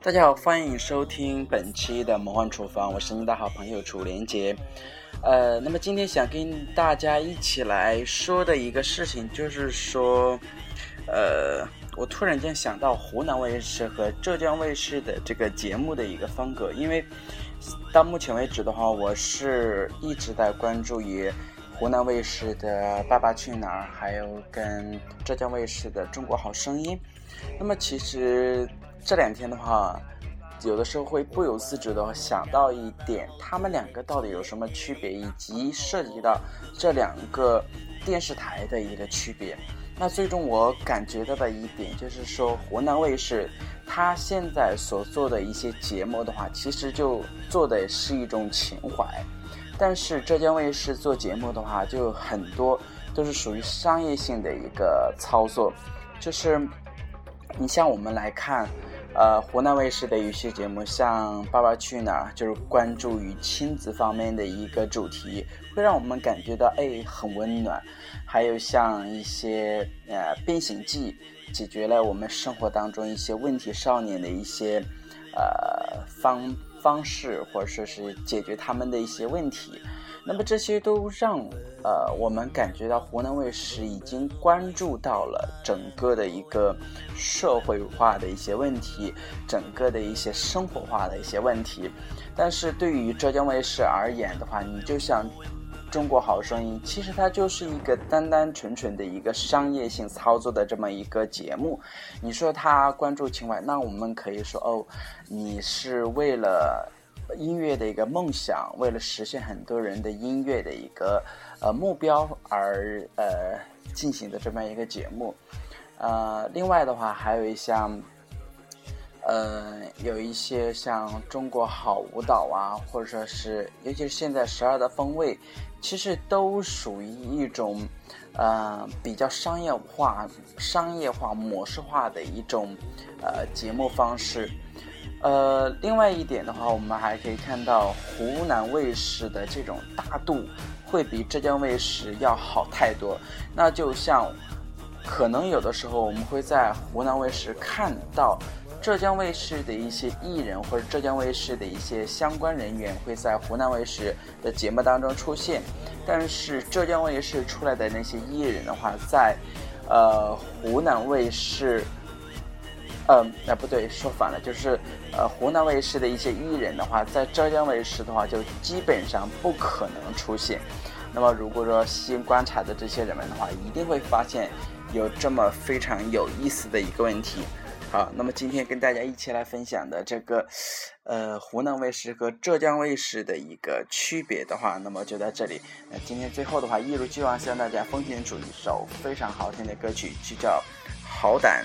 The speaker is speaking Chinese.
大家好，欢迎收听本期的魔幻厨房，我是你的好朋友楚连杰。呃，那么今天想跟大家一起来说的一个事情，就是说，呃，我突然间想到湖南卫视和浙江卫视的这个节目的一个风格，因为到目前为止的话，我是一直在关注于湖南卫视的《爸爸去哪儿》，还有跟浙江卫视的《中国好声音》。那么其实这两天的话。有的时候会不由自主的想到一点，他们两个到底有什么区别，以及涉及到这两个电视台的一个区别。那最终我感觉到的一点就是说，湖南卫视它现在所做的一些节目的话，其实就做的是一种情怀；但是浙江卫视做节目的话，就很多都是属于商业性的一个操作，就是你像我们来看。呃，湖南卫视的一些节目，像《爸爸去哪儿》，就是关注于亲子方面的一个主题，会让我们感觉到哎很温暖。还有像一些呃《变形记》，解决了我们生活当中一些问题少年的一些呃方方式，或者说是解决他们的一些问题。那么这些都让呃我们感觉到湖南卫视已经关注到了整个的一个社会化的一些问题，整个的一些生活化的一些问题。但是对于浙江卫视而言的话，你就像《中国好声音》，其实它就是一个单单纯纯的一个商业性操作的这么一个节目。你说他关注情怀，那我们可以说哦，你是为了。音乐的一个梦想，为了实现很多人的音乐的一个呃目标而呃进行的这么一个节目，呃，另外的话还有一项，呃，有一些像中国好舞蹈啊，或者说是，尤其是现在十二的风味，其实都属于一种呃比较商业化、商业化模式化的一种呃节目方式。呃，另外一点的话，我们还可以看到湖南卫视的这种大度会比浙江卫视要好太多。那就像，可能有的时候我们会在湖南卫视看到浙江卫视的一些艺人或者浙江卫视的一些相关人员会在湖南卫视的节目当中出现，但是浙江卫视出来的那些艺人的话，在呃湖南卫视。嗯，那不对，说反了，就是呃，湖南卫视的一些艺人的话，在浙江卫视的话，就基本上不可能出现。那么，如果说细心观察的这些人们的话，一定会发现有这么非常有意思的一个问题。好，那么今天跟大家一起来分享的这个，呃，湖南卫视和浙江卫视的一个区别的话，那么就在这里。那今天最后的话，一如既往向大家奉献出一首非常好听的歌曲，就叫《好胆》。